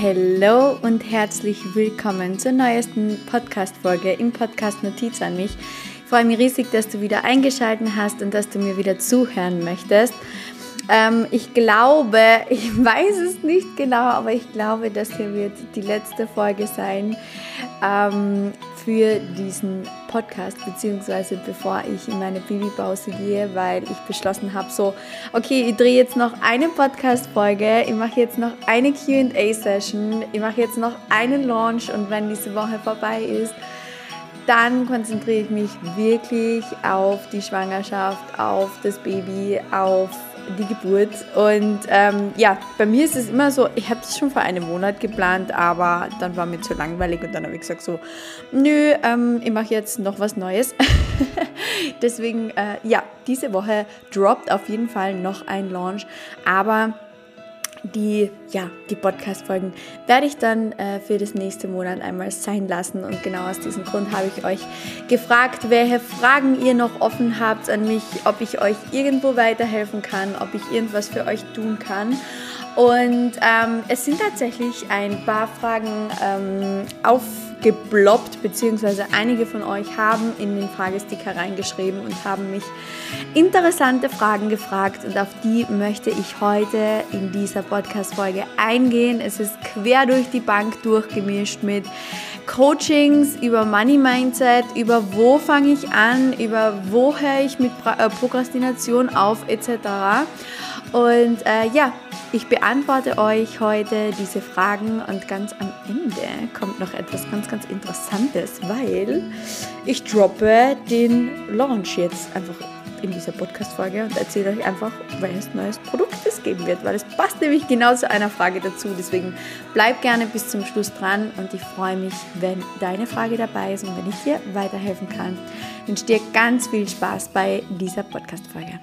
Hallo und herzlich willkommen zur neuesten Podcast-Folge im Podcast Notiz an mich. Ich freue mich riesig, dass du wieder eingeschaltet hast und dass du mir wieder zuhören möchtest. Ähm, ich glaube, ich weiß es nicht genau, aber ich glaube, das hier wird die letzte Folge sein ähm, für diesen Podcast, beziehungsweise bevor ich in meine Babypause gehe, weil ich beschlossen habe, so, okay, ich drehe jetzt noch eine Podcast-Folge, ich mache jetzt noch eine QA-Session, ich mache jetzt noch einen Launch und wenn diese Woche vorbei ist, dann konzentriere ich mich wirklich auf die Schwangerschaft, auf das Baby, auf die Geburt. Und ähm, ja, bei mir ist es immer so, ich habe es schon vor einem Monat geplant, aber dann war mir zu langweilig und dann habe ich gesagt so, nö, ähm, ich mache jetzt noch was Neues. Deswegen, äh, ja, diese Woche droppt auf jeden Fall noch ein Launch, aber die, ja, die Podcast-Folgen werde ich dann äh, für das nächste Monat einmal sein lassen. Und genau aus diesem Grund habe ich euch gefragt, welche Fragen ihr noch offen habt an mich, ob ich euch irgendwo weiterhelfen kann, ob ich irgendwas für euch tun kann. Und ähm, es sind tatsächlich ein paar Fragen ähm, auf gebloppt, beziehungsweise einige von euch haben in den Fragesticker reingeschrieben und haben mich interessante Fragen gefragt und auf die möchte ich heute in dieser Podcast-Folge eingehen. Es ist quer durch die Bank durchgemischt mit Coachings über Money Mindset, über wo fange ich an, über wo höre ich mit äh, Prokrastination auf etc. Und äh, ja, ich beantworte euch heute diese Fragen und ganz am Ende kommt noch etwas ganz, ganz Interessantes, weil ich droppe den Launch jetzt einfach in dieser Podcast-Folge und erzähle euch einfach, welches neues Produkt es geben wird, weil es passt nämlich genau zu einer Frage dazu. Deswegen bleib gerne bis zum Schluss dran und ich freue mich, wenn deine Frage dabei ist und wenn ich dir weiterhelfen kann. Ich wünsche dir ganz viel Spaß bei dieser Podcast-Folge.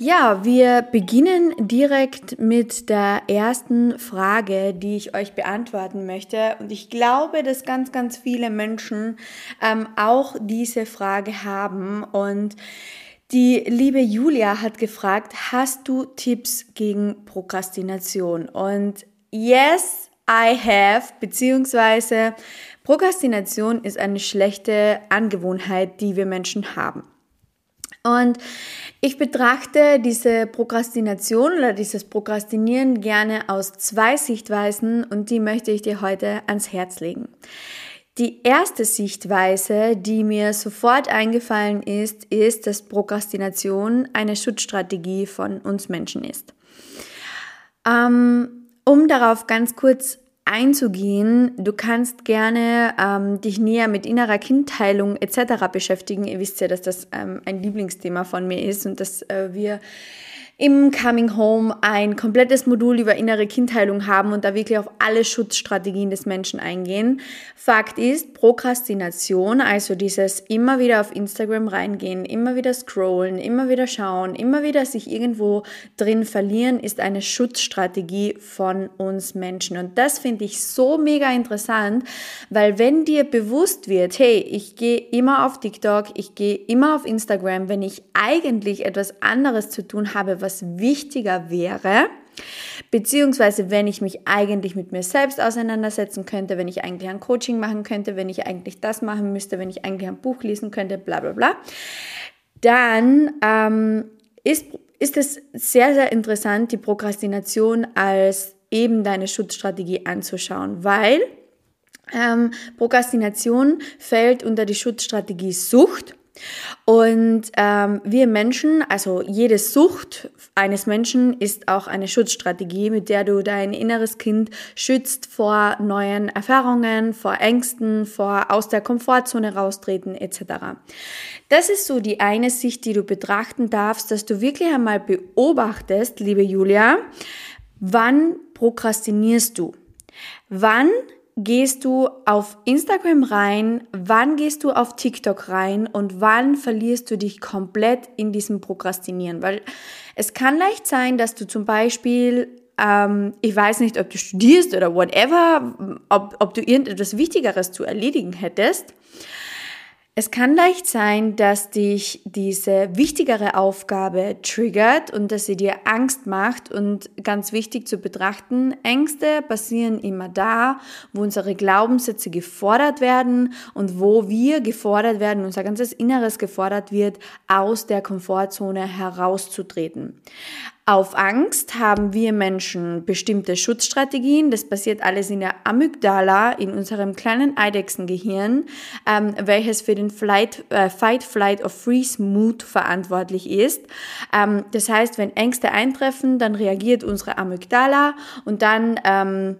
Ja, wir beginnen direkt mit der ersten Frage, die ich euch beantworten möchte. Und ich glaube, dass ganz, ganz viele Menschen ähm, auch diese Frage haben. Und die liebe Julia hat gefragt, hast du Tipps gegen Prokrastination? Und yes, I have, beziehungsweise Prokrastination ist eine schlechte Angewohnheit, die wir Menschen haben. Und ich betrachte diese Prokrastination oder dieses Prokrastinieren gerne aus zwei Sichtweisen und die möchte ich dir heute ans Herz legen. Die erste Sichtweise, die mir sofort eingefallen ist, ist, dass Prokrastination eine Schutzstrategie von uns Menschen ist. Ähm, um darauf ganz kurz einzugehen. Du kannst gerne ähm, dich näher mit innerer Kindheilung etc. beschäftigen. Ihr wisst ja, dass das ähm, ein Lieblingsthema von mir ist und dass äh, wir im Coming Home ein komplettes Modul über innere Kindheilung haben und da wirklich auf alle Schutzstrategien des Menschen eingehen. Fakt ist, Prokrastination, also dieses immer wieder auf Instagram reingehen, immer wieder scrollen, immer wieder schauen, immer wieder sich irgendwo drin verlieren, ist eine Schutzstrategie von uns Menschen. Und das finde ich so mega interessant, weil wenn dir bewusst wird, hey, ich gehe immer auf TikTok, ich gehe immer auf Instagram, wenn ich eigentlich etwas anderes zu tun habe, was was wichtiger wäre, beziehungsweise wenn ich mich eigentlich mit mir selbst auseinandersetzen könnte, wenn ich eigentlich ein Coaching machen könnte, wenn ich eigentlich das machen müsste, wenn ich eigentlich ein Buch lesen könnte, bla bla bla, dann ähm, ist, ist es sehr, sehr interessant, die Prokrastination als eben deine Schutzstrategie anzuschauen, weil ähm, Prokrastination fällt unter die Schutzstrategie Sucht. Und ähm, wir Menschen, also jede Sucht eines Menschen ist auch eine Schutzstrategie, mit der du dein inneres Kind schützt vor neuen Erfahrungen, vor Ängsten, vor aus der Komfortzone raustreten etc. Das ist so die eine Sicht, die du betrachten darfst, dass du wirklich einmal beobachtest, liebe Julia, wann prokrastinierst du? Wann gehst du auf Instagram rein, wann gehst du auf TikTok rein und wann verlierst du dich komplett in diesem Prokrastinieren? Weil es kann leicht sein, dass du zum Beispiel, ähm, ich weiß nicht, ob du studierst oder whatever, ob, ob du irgendetwas Wichtigeres zu erledigen hättest. Es kann leicht sein, dass dich diese wichtigere Aufgabe triggert und dass sie dir Angst macht. Und ganz wichtig zu betrachten, Ängste passieren immer da, wo unsere Glaubenssätze gefordert werden und wo wir gefordert werden, unser ganzes Inneres gefordert wird, aus der Komfortzone herauszutreten. Auf Angst haben wir Menschen bestimmte Schutzstrategien. Das passiert alles in der Amygdala, in unserem kleinen Eidechsengehirn, ähm, welches für den Flight, äh, Fight, Flight or Freeze Mood verantwortlich ist. Ähm, das heißt, wenn Ängste eintreffen, dann reagiert unsere Amygdala und dann ähm,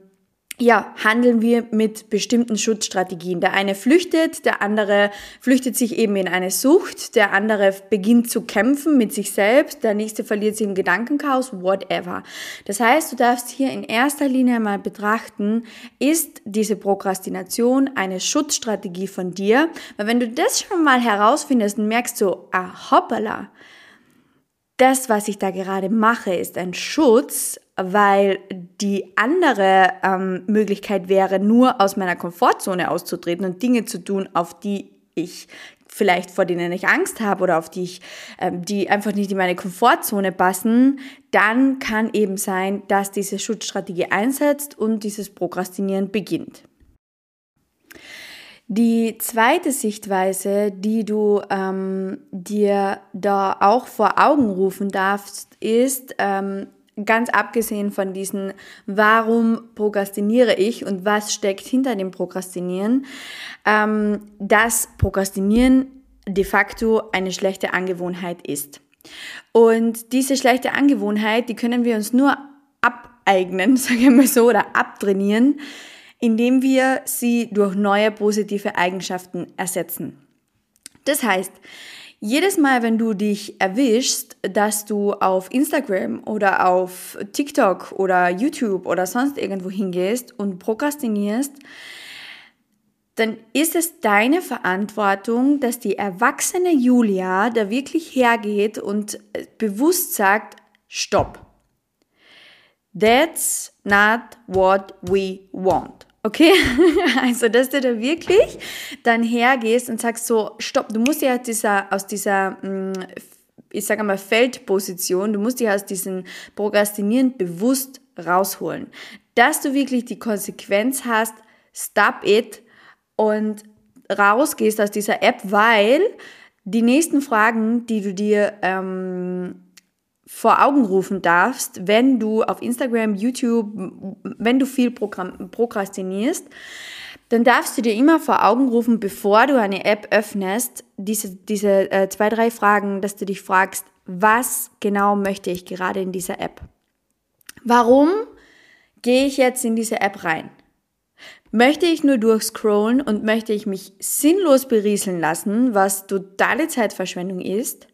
ja, handeln wir mit bestimmten Schutzstrategien. Der eine flüchtet, der andere flüchtet sich eben in eine Sucht, der andere beginnt zu kämpfen mit sich selbst, der nächste verliert sich im Gedankenchaos, whatever. Das heißt, du darfst hier in erster Linie mal betrachten, ist diese Prokrastination eine Schutzstrategie von dir? Weil wenn du das schon mal herausfindest und merkst so, ah, hoppala, das, was ich da gerade mache, ist ein Schutz, weil die andere ähm, Möglichkeit wäre, nur aus meiner Komfortzone auszutreten und Dinge zu tun, auf die ich vielleicht vor denen ich Angst habe oder auf die ich, ähm, die einfach nicht in meine Komfortzone passen, dann kann eben sein, dass diese Schutzstrategie einsetzt und dieses Prokrastinieren beginnt. Die zweite Sichtweise, die du ähm, dir da auch vor Augen rufen darfst, ist, ähm, ganz abgesehen von diesen, warum prokrastiniere ich und was steckt hinter dem Prokrastinieren, ähm, dass Prokrastinieren de facto eine schlechte Angewohnheit ist. Und diese schlechte Angewohnheit, die können wir uns nur abeignen, sagen wir so, oder abtrainieren, indem wir sie durch neue positive Eigenschaften ersetzen. Das heißt, jedes Mal, wenn du dich erwischst, dass du auf Instagram oder auf TikTok oder YouTube oder sonst irgendwo hingehst und prokrastinierst, dann ist es deine Verantwortung, dass die erwachsene Julia da wirklich hergeht und bewusst sagt, stopp. That's not what we want. Okay, also dass du da wirklich dann hergehst und sagst so, stopp, du musst ja dieser, aus dieser, mm, ich sage mal, Feldposition, du musst dich aus diesem Prokrastinieren bewusst rausholen. Dass du wirklich die Konsequenz hast, stop it und rausgehst aus dieser App, weil die nächsten Fragen, die du dir ähm, vor Augen rufen darfst, wenn du auf Instagram, YouTube, wenn du viel prokrastinierst, dann darfst du dir immer vor Augen rufen, bevor du eine App öffnest, diese, diese äh, zwei, drei Fragen, dass du dich fragst, was genau möchte ich gerade in dieser App? Warum gehe ich jetzt in diese App rein? Möchte ich nur durchscrollen und möchte ich mich sinnlos berieseln lassen, was totale Zeitverschwendung ist?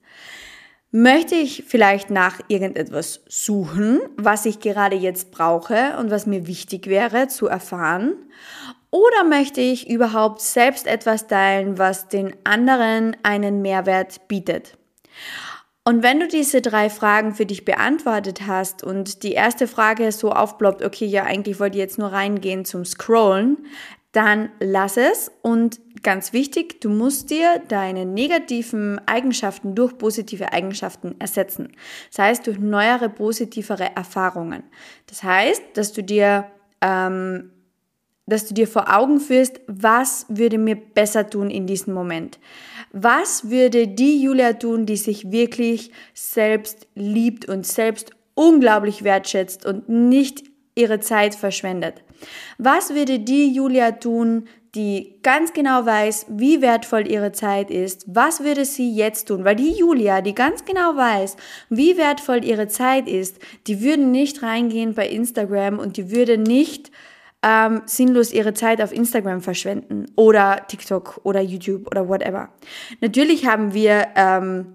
Möchte ich vielleicht nach irgendetwas suchen, was ich gerade jetzt brauche und was mir wichtig wäre zu erfahren? Oder möchte ich überhaupt selbst etwas teilen, was den anderen einen Mehrwert bietet? Und wenn du diese drei Fragen für dich beantwortet hast und die erste Frage so aufploppt, okay, ja, eigentlich wollte ich jetzt nur reingehen zum Scrollen, dann lass es und ganz wichtig, du musst dir deine negativen Eigenschaften durch positive Eigenschaften ersetzen. Das heißt, durch neuere, positivere Erfahrungen. Das heißt, dass du dir, ähm, dass du dir vor Augen führst, was würde mir besser tun in diesem Moment? Was würde die Julia tun, die sich wirklich selbst liebt und selbst unglaublich wertschätzt und nicht ihre Zeit verschwendet? Was würde die Julia tun, die ganz genau weiß, wie wertvoll ihre Zeit ist? Was würde sie jetzt tun? Weil die Julia, die ganz genau weiß, wie wertvoll ihre Zeit ist, die würde nicht reingehen bei Instagram und die würde nicht ähm, sinnlos ihre Zeit auf Instagram verschwenden oder TikTok oder YouTube oder whatever. Natürlich haben wir ähm,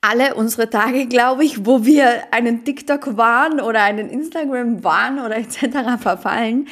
alle unsere Tage, glaube ich, wo wir einen TikTok waren oder einen Instagram waren oder etc. verfallen.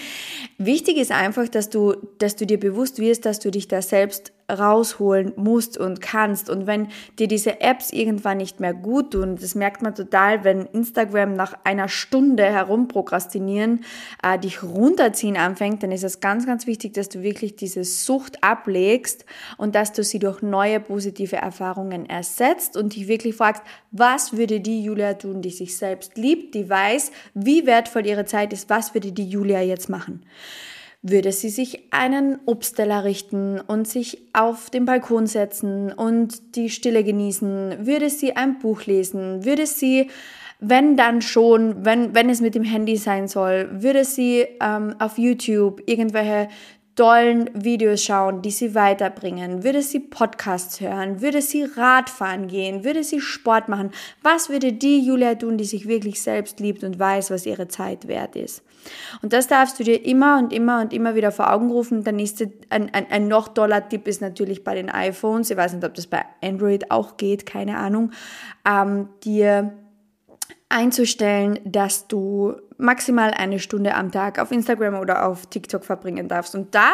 Wichtig ist einfach, dass du, dass du dir bewusst wirst, dass du dich da selbst rausholen musst und kannst. Und wenn dir diese Apps irgendwann nicht mehr gut tun, das merkt man total, wenn Instagram nach einer Stunde herumprokrastinieren äh, dich runterziehen anfängt, dann ist es ganz, ganz wichtig, dass du wirklich diese Sucht ablegst und dass du sie durch neue positive Erfahrungen ersetzt und dich wirklich fragst, was würde die Julia tun, die sich selbst liebt, die weiß, wie wertvoll ihre Zeit ist, was würde die Julia jetzt machen? Würde sie sich einen Obstteller richten und sich auf den Balkon setzen und die Stille genießen, würde sie ein Buch lesen, würde sie, wenn dann schon, wenn, wenn es mit dem Handy sein soll, würde sie ähm, auf YouTube irgendwelche tollen Videos schauen, die sie weiterbringen? Würde sie Podcasts hören? Würde sie Radfahren gehen? Würde sie Sport machen? Was würde die Julia tun, die sich wirklich selbst liebt und weiß, was ihre Zeit wert ist? Und das darfst du dir immer und immer und immer wieder vor Augen rufen. Der nächste, ein, ein, ein noch toller Tipp ist natürlich bei den iPhones. Ich weiß nicht, ob das bei Android auch geht, keine Ahnung. Ähm, dir einzustellen, dass du maximal eine Stunde am Tag auf Instagram oder auf TikTok verbringen darfst. Und da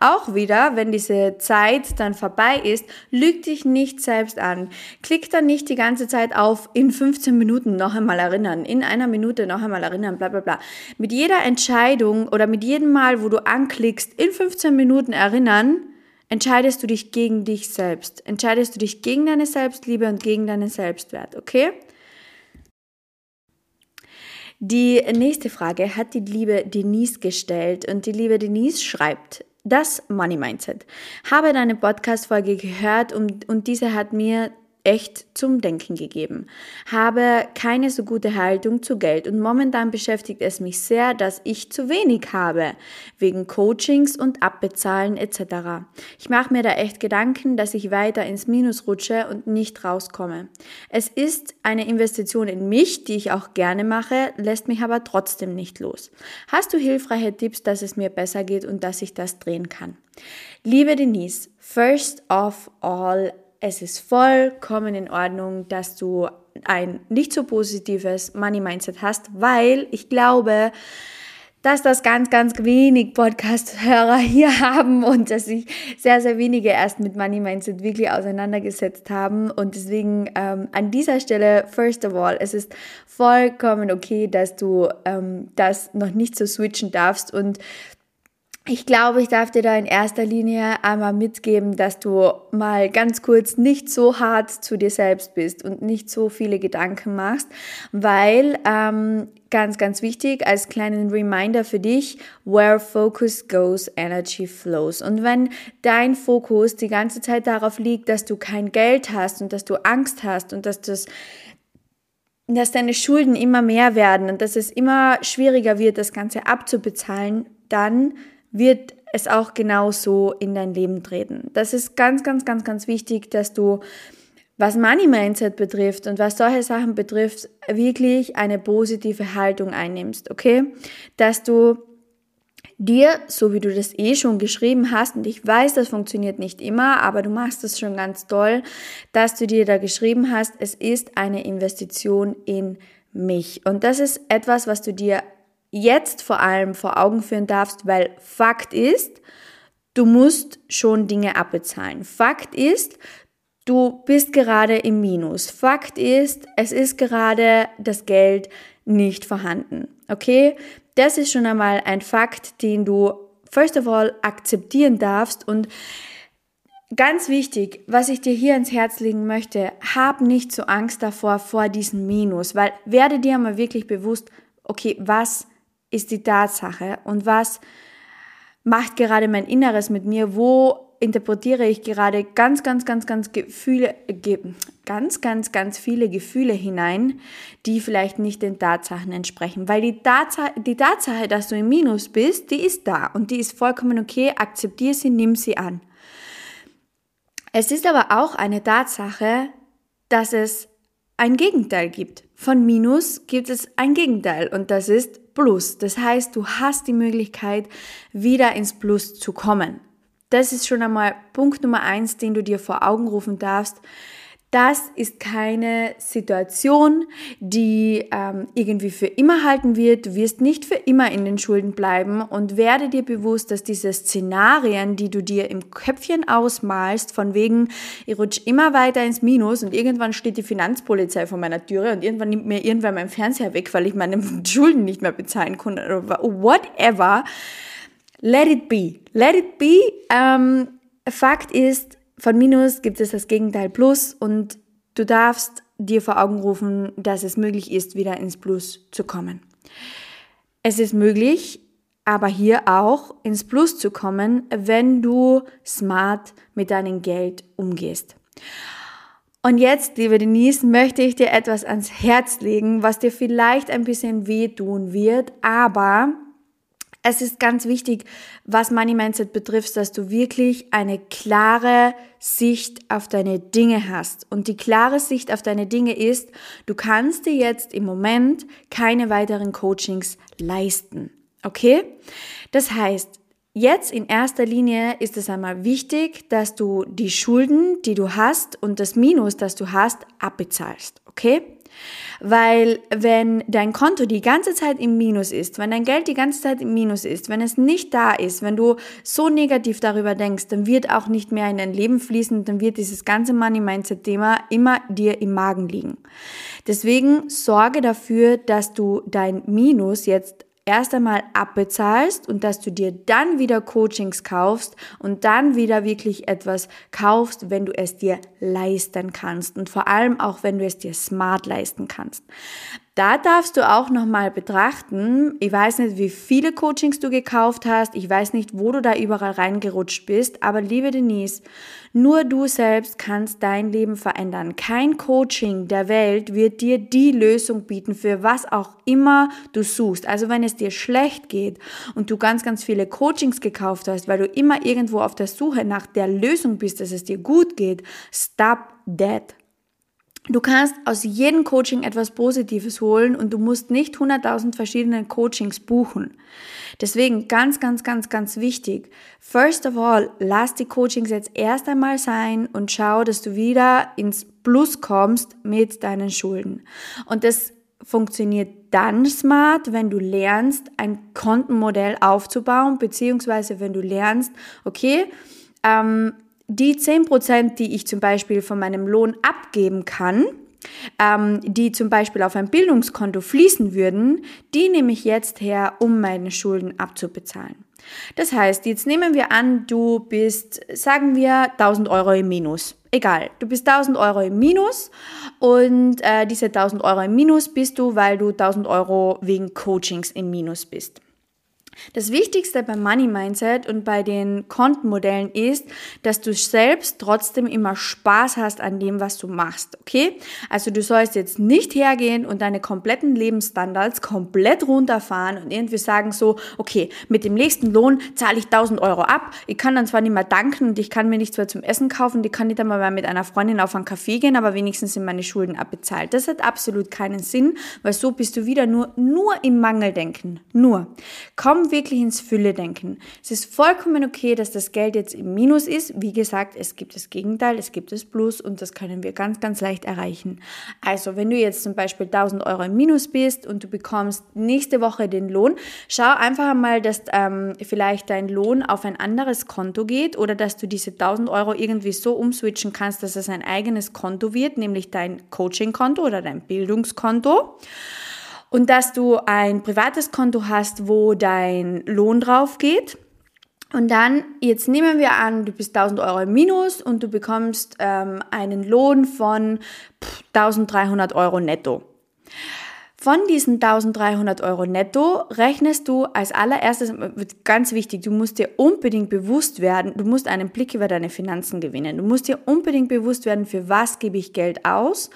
auch wieder, wenn diese Zeit dann vorbei ist, lüg dich nicht selbst an. Klick dann nicht die ganze Zeit auf in 15 Minuten noch einmal erinnern, in einer Minute noch einmal erinnern, bla bla bla. Mit jeder Entscheidung oder mit jedem Mal, wo du anklickst, in 15 Minuten erinnern, entscheidest du dich gegen dich selbst. Entscheidest du dich gegen deine Selbstliebe und gegen deinen Selbstwert, okay? Die nächste Frage hat die liebe Denise gestellt und die liebe Denise schreibt, das Money Mindset. Habe deine Podcast-Folge gehört und, und diese hat mir echt zum Denken gegeben. Habe keine so gute Haltung zu Geld und momentan beschäftigt es mich sehr, dass ich zu wenig habe, wegen Coachings und Abbezahlen etc. Ich mache mir da echt Gedanken, dass ich weiter ins Minus rutsche und nicht rauskomme. Es ist eine Investition in mich, die ich auch gerne mache, lässt mich aber trotzdem nicht los. Hast du hilfreiche Tipps, dass es mir besser geht und dass ich das drehen kann? Liebe Denise, first of all, es ist vollkommen in Ordnung, dass du ein nicht so positives Money Mindset hast, weil ich glaube, dass das ganz, ganz wenig Podcast-Hörer hier haben und dass sich sehr, sehr wenige erst mit Money Mindset wirklich auseinandergesetzt haben. Und deswegen ähm, an dieser Stelle, first of all, es ist vollkommen okay, dass du ähm, das noch nicht so switchen darfst und ich glaube, ich darf dir da in erster Linie einmal mitgeben, dass du mal ganz kurz nicht so hart zu dir selbst bist und nicht so viele Gedanken machst, weil ähm, ganz, ganz wichtig als kleinen Reminder für dich, where focus goes, energy flows. Und wenn dein Fokus die ganze Zeit darauf liegt, dass du kein Geld hast und dass du Angst hast und dass das dass deine Schulden immer mehr werden und dass es immer schwieriger wird, das Ganze abzubezahlen, dann wird es auch genauso in dein Leben treten. Das ist ganz, ganz, ganz, ganz wichtig, dass du, was Money Mindset betrifft und was solche Sachen betrifft, wirklich eine positive Haltung einnimmst, okay? Dass du dir, so wie du das eh schon geschrieben hast, und ich weiß, das funktioniert nicht immer, aber du machst es schon ganz toll, dass du dir da geschrieben hast, es ist eine Investition in mich. Und das ist etwas, was du dir jetzt vor allem vor Augen führen darfst, weil Fakt ist, du musst schon Dinge abbezahlen. Fakt ist, du bist gerade im Minus. Fakt ist, es ist gerade das Geld nicht vorhanden. Okay? Das ist schon einmal ein Fakt, den du first of all akzeptieren darfst und Ganz wichtig, was ich dir hier ins Herz legen möchte, hab nicht so Angst davor, vor diesem Minus, weil werde dir mal wirklich bewusst, okay, was ist die Tatsache und was macht gerade mein Inneres mit mir, wo interpretiere ich gerade ganz, ganz, ganz, ganz Gefühle, ganz, ganz, ganz viele Gefühle hinein, die vielleicht nicht den Tatsachen entsprechen. Weil die Tatsache, die Tatsache, dass du im Minus bist, die ist da und die ist vollkommen okay, akzeptiere sie, nimm sie an. Es ist aber auch eine Tatsache, dass es ein Gegenteil gibt. Von Minus gibt es ein Gegenteil und das ist Plus. Das heißt, du hast die Möglichkeit, wieder ins Plus zu kommen. Das ist schon einmal Punkt Nummer eins, den du dir vor Augen rufen darfst. Das ist keine Situation, die ähm, irgendwie für immer halten wird. Du wirst nicht für immer in den Schulden bleiben und werde dir bewusst, dass diese Szenarien, die du dir im Köpfchen ausmalst, von wegen, ich rutsche immer weiter ins Minus und irgendwann steht die Finanzpolizei vor meiner Türe und irgendwann nimmt mir irgendwann mein Fernseher weg, weil ich meine Schulden nicht mehr bezahlen kann oder whatever. Let it be. Let it be. Ähm, Fakt ist, von Minus gibt es das Gegenteil Plus und du darfst dir vor Augen rufen, dass es möglich ist, wieder ins Plus zu kommen. Es ist möglich, aber hier auch ins Plus zu kommen, wenn du smart mit deinem Geld umgehst. Und jetzt, liebe Denise, möchte ich dir etwas ans Herz legen, was dir vielleicht ein bisschen wehtun wird, aber es ist ganz wichtig, was Money Mindset betrifft, dass du wirklich eine klare Sicht auf deine Dinge hast. Und die klare Sicht auf deine Dinge ist, du kannst dir jetzt im Moment keine weiteren Coachings leisten. Okay? Das heißt, Jetzt in erster Linie ist es einmal wichtig, dass du die Schulden, die du hast und das Minus, das du hast, abbezahlst. Okay? Weil wenn dein Konto die ganze Zeit im Minus ist, wenn dein Geld die ganze Zeit im Minus ist, wenn es nicht da ist, wenn du so negativ darüber denkst, dann wird auch nicht mehr in dein Leben fließen, dann wird dieses ganze Money-Mindset-Thema immer dir im Magen liegen. Deswegen sorge dafür, dass du dein Minus jetzt erst einmal abbezahlst und dass du dir dann wieder Coachings kaufst und dann wieder wirklich etwas kaufst, wenn du es dir leisten kannst und vor allem auch, wenn du es dir smart leisten kannst. Da darfst du auch nochmal betrachten, ich weiß nicht, wie viele Coachings du gekauft hast, ich weiß nicht, wo du da überall reingerutscht bist, aber liebe Denise, nur du selbst kannst dein Leben verändern. Kein Coaching der Welt wird dir die Lösung bieten für was auch immer du suchst. Also wenn es dir schlecht geht und du ganz, ganz viele Coachings gekauft hast, weil du immer irgendwo auf der Suche nach der Lösung bist, dass es dir gut geht, stop that. Du kannst aus jedem Coaching etwas Positives holen und du musst nicht 100.000 verschiedene Coachings buchen. Deswegen ganz, ganz, ganz, ganz wichtig. First of all, lass die Coachings jetzt erst einmal sein und schau, dass du wieder ins Plus kommst mit deinen Schulden. Und das funktioniert dann smart, wenn du lernst, ein Kontenmodell aufzubauen, beziehungsweise wenn du lernst, okay, ähm, die 10%, die ich zum Beispiel von meinem Lohn abgeben kann, ähm, die zum Beispiel auf ein Bildungskonto fließen würden, die nehme ich jetzt her, um meine Schulden abzubezahlen. Das heißt, jetzt nehmen wir an, du bist, sagen wir, 1000 Euro im Minus. Egal, du bist 1000 Euro im Minus und äh, diese 1000 Euro im Minus bist du, weil du 1000 Euro wegen Coachings im Minus bist. Das Wichtigste beim Money Mindset und bei den Kontenmodellen ist, dass du selbst trotzdem immer Spaß hast an dem, was du machst, okay? Also du sollst jetzt nicht hergehen und deine kompletten Lebensstandards komplett runterfahren und irgendwie sagen so, okay, mit dem nächsten Lohn zahle ich 1000 Euro ab. Ich kann dann zwar nicht mehr danken und ich kann mir nichts mehr zum Essen kaufen, ich kann nicht einmal mit einer Freundin auf einen Kaffee gehen, aber wenigstens sind meine Schulden abbezahlt. Das hat absolut keinen Sinn, weil so bist du wieder nur, nur im Mangeldenken. Nur. Komm wirklich ins Fülle-Denken. Es ist vollkommen okay, dass das Geld jetzt im Minus ist. Wie gesagt, es gibt das Gegenteil, es gibt das Plus und das können wir ganz, ganz leicht erreichen. Also, wenn du jetzt zum Beispiel 1000 Euro im Minus bist und du bekommst nächste Woche den Lohn, schau einfach einmal, dass ähm, vielleicht dein Lohn auf ein anderes Konto geht oder dass du diese 1000 Euro irgendwie so umswitchen kannst, dass es ein eigenes Konto wird, nämlich dein Coaching-Konto oder dein Bildungskonto und dass du ein privates Konto hast, wo dein Lohn drauf geht. Und dann, jetzt nehmen wir an, du bist 1000 Euro im Minus und du bekommst ähm, einen Lohn von 1300 Euro netto. Von diesen 1300 Euro netto rechnest du als allererstes, ganz wichtig, du musst dir unbedingt bewusst werden, du musst einen Blick über deine Finanzen gewinnen. Du musst dir unbedingt bewusst werden, für was gebe ich Geld aus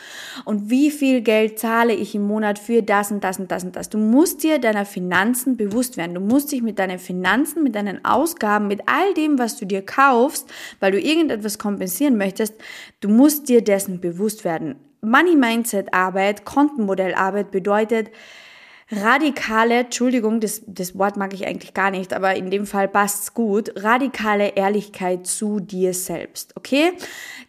und wie viel Geld zahle ich im Monat für das und das und das und das. Du musst dir deiner Finanzen bewusst werden. Du musst dich mit deinen Finanzen, mit deinen Ausgaben, mit all dem, was du dir kaufst, weil du irgendetwas kompensieren möchtest, du musst dir dessen bewusst werden. Money Mindset Arbeit, Kontenmodell Arbeit bedeutet, radikale, Entschuldigung, das, das Wort mag ich eigentlich gar nicht, aber in dem Fall passt's gut, radikale Ehrlichkeit zu dir selbst, okay?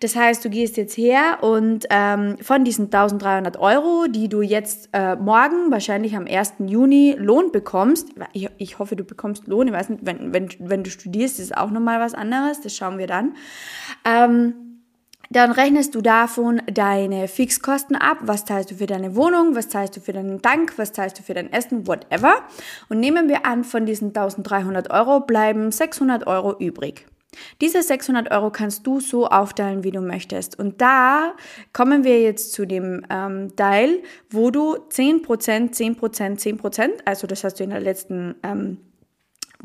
Das heißt, du gehst jetzt her und ähm, von diesen 1300 Euro, die du jetzt äh, morgen, wahrscheinlich am 1. Juni, Lohn bekommst, ich, ich hoffe, du bekommst Lohn, ich weiß nicht, wenn, wenn, wenn du studierst, ist auch nochmal was anderes, das schauen wir dann. Ähm, dann rechnest du davon deine Fixkosten ab. Was zahlst du für deine Wohnung? Was zahlst du für deinen Dank? Was zahlst du für dein Essen? Whatever. Und nehmen wir an, von diesen 1300 Euro bleiben 600 Euro übrig. Diese 600 Euro kannst du so aufteilen, wie du möchtest. Und da kommen wir jetzt zu dem ähm, Teil, wo du 10%, 10%, 10%, also das hast du in der letzten ähm,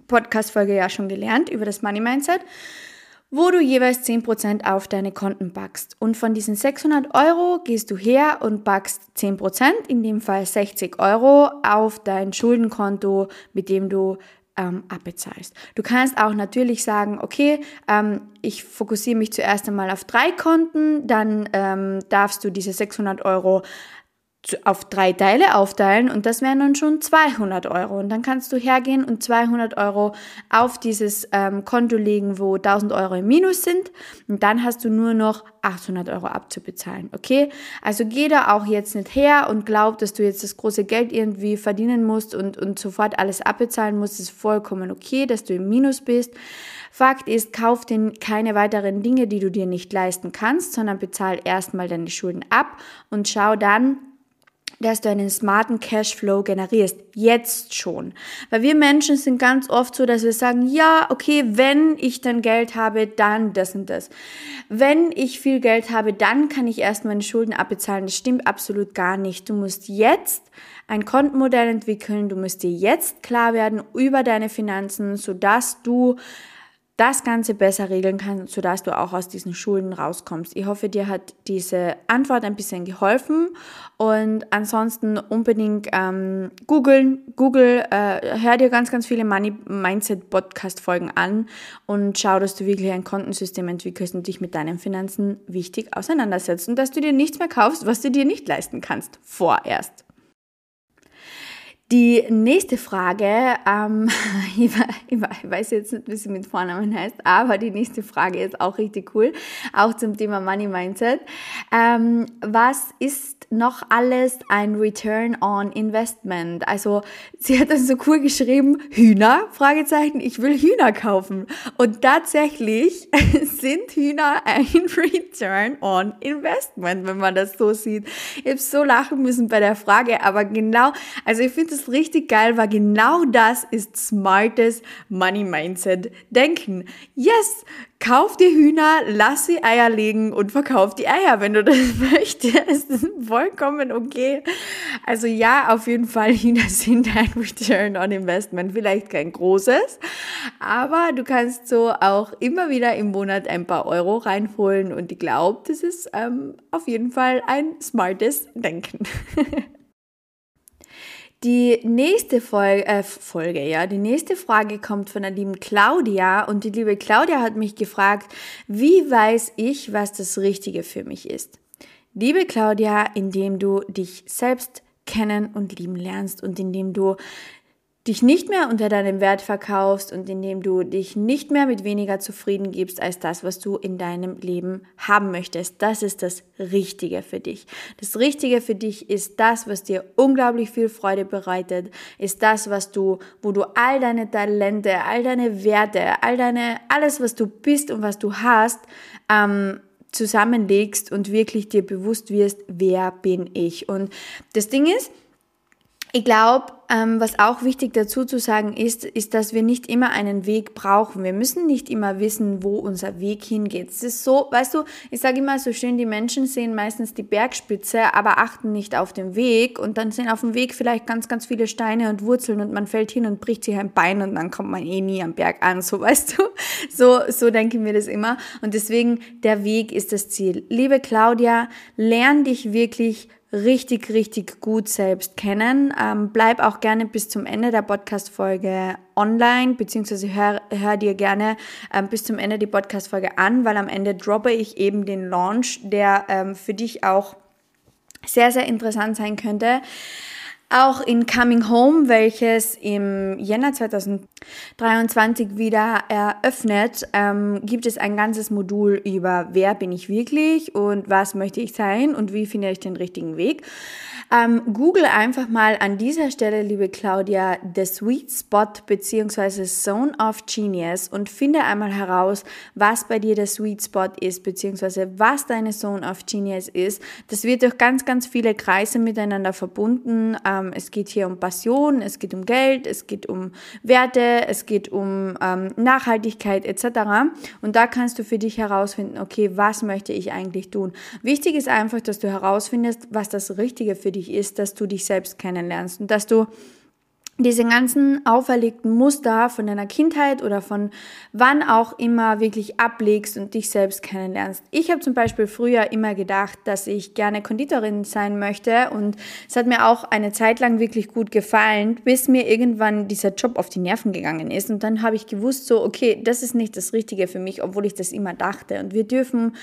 Podcast-Folge ja schon gelernt über das Money Mindset, wo du jeweils 10% auf deine Konten packst. Und von diesen 600 Euro gehst du her und packst 10%, in dem Fall 60 Euro, auf dein Schuldenkonto, mit dem du ähm, abbezahlst. Du kannst auch natürlich sagen, okay, ähm, ich fokussiere mich zuerst einmal auf drei Konten, dann ähm, darfst du diese 600 Euro auf drei Teile aufteilen und das wären dann schon 200 Euro. Und dann kannst du hergehen und 200 Euro auf dieses ähm, Konto legen, wo 1000 Euro im Minus sind. Und dann hast du nur noch 800 Euro abzubezahlen. Okay? Also geh da auch jetzt nicht her und glaub, dass du jetzt das große Geld irgendwie verdienen musst und, und sofort alles abbezahlen musst. Das ist vollkommen okay, dass du im Minus bist. Fakt ist, kauf dir keine weiteren Dinge, die du dir nicht leisten kannst, sondern bezahl erstmal deine Schulden ab und schau dann, dass du einen smarten Cashflow generierst. Jetzt schon. Weil wir Menschen sind ganz oft so, dass wir sagen, ja, okay, wenn ich dann Geld habe, dann das und das. Wenn ich viel Geld habe, dann kann ich erst meine Schulden abbezahlen. Das stimmt absolut gar nicht. Du musst jetzt ein Kontenmodell entwickeln. Du musst dir jetzt klar werden über deine Finanzen, sodass du das Ganze besser regeln kann, sodass du auch aus diesen Schulden rauskommst. Ich hoffe, dir hat diese Antwort ein bisschen geholfen und ansonsten unbedingt ähm, googeln, Google, äh, hör dir ganz, ganz viele Money Mindset Podcast Folgen an und schau, dass du wirklich ein Kontensystem entwickelst und dich mit deinen Finanzen wichtig auseinandersetzt und dass du dir nichts mehr kaufst, was du dir nicht leisten kannst, vorerst. Die nächste Frage, ähm, ich, weiß jetzt nicht, wie sie mit Vornamen heißt, aber die nächste Frage ist auch richtig cool, auch zum Thema Money Mindset. Ähm, was ist noch alles ein Return on Investment? Also sie hat das so cool geschrieben, Hühner, Fragezeichen, ich will Hühner kaufen. Und tatsächlich sind Hühner ein Return on Investment, wenn man das so sieht. Ich habe so lachen müssen bei der Frage, aber genau, also ich finde es richtig geil, weil genau das ist smartes Money Mindset Denken. Yes, kauf dir Hühner, lass sie Eier legen und verkauf die Eier, wenn du das möchtest. Das ist vollkommen okay. Also ja, auf jeden Fall, Hühner sind ein Return on Investment. Vielleicht kein großes, aber du kannst so auch immer wieder im Monat ein paar Euro reinholen und ich glaube, das ist ähm, auf jeden Fall ein smartes Denken. Die nächste Folge, äh, Folge, ja, die nächste Frage kommt von der lieben Claudia und die liebe Claudia hat mich gefragt, wie weiß ich, was das Richtige für mich ist? Liebe Claudia, indem du dich selbst kennen und lieben lernst und indem du dich nicht mehr unter deinem Wert verkaufst und indem du dich nicht mehr mit weniger zufrieden gibst als das, was du in deinem Leben haben möchtest. Das ist das Richtige für dich. Das Richtige für dich ist das, was dir unglaublich viel Freude bereitet, ist das, was du, wo du all deine Talente, all deine Werte, all deine, alles, was du bist und was du hast, ähm, zusammenlegst und wirklich dir bewusst wirst, wer bin ich. Und das Ding ist, ich glaube, ähm, was auch wichtig dazu zu sagen ist, ist, dass wir nicht immer einen Weg brauchen. Wir müssen nicht immer wissen, wo unser Weg hingeht. Es ist so, weißt du, ich sage immer so schön, die Menschen sehen meistens die Bergspitze, aber achten nicht auf den Weg und dann sind auf dem Weg vielleicht ganz, ganz viele Steine und Wurzeln und man fällt hin und bricht sich ein Bein und dann kommt man eh nie am Berg an, so weißt du. So, so denken wir das immer und deswegen der Weg ist das Ziel. Liebe Claudia, lern dich wirklich richtig, richtig gut selbst kennen. Ähm, bleib auch gerne bis zum Ende der Podcast-Folge online, beziehungsweise hör, hör dir gerne ähm, bis zum Ende die Podcast-Folge an, weil am Ende droppe ich eben den Launch, der ähm, für dich auch sehr, sehr interessant sein könnte. Auch in Coming Home, welches im Jänner 2023 wieder eröffnet, ähm, gibt es ein ganzes Modul über wer bin ich wirklich und was möchte ich sein und wie finde ich den richtigen Weg. Ähm, Google einfach mal an dieser Stelle, liebe Claudia, The Sweet Spot bzw. Zone of Genius und finde einmal heraus, was bei dir der Sweet Spot ist bzw. was deine Zone of Genius ist. Das wird durch ganz, ganz viele Kreise miteinander verbunden. Ähm, es geht hier um Passion, es geht um Geld, es geht um Werte, es geht um ähm, Nachhaltigkeit etc. Und da kannst du für dich herausfinden, okay, was möchte ich eigentlich tun? Wichtig ist einfach, dass du herausfindest, was das Richtige für dich ist, dass du dich selbst kennenlernst und dass du diese ganzen auferlegten Muster von deiner Kindheit oder von wann auch immer wirklich ablegst und dich selbst kennenlernst. Ich habe zum Beispiel früher immer gedacht, dass ich gerne Konditorin sein möchte und es hat mir auch eine Zeit lang wirklich gut gefallen, bis mir irgendwann dieser Job auf die Nerven gegangen ist und dann habe ich gewusst, so, okay, das ist nicht das Richtige für mich, obwohl ich das immer dachte und wir dürfen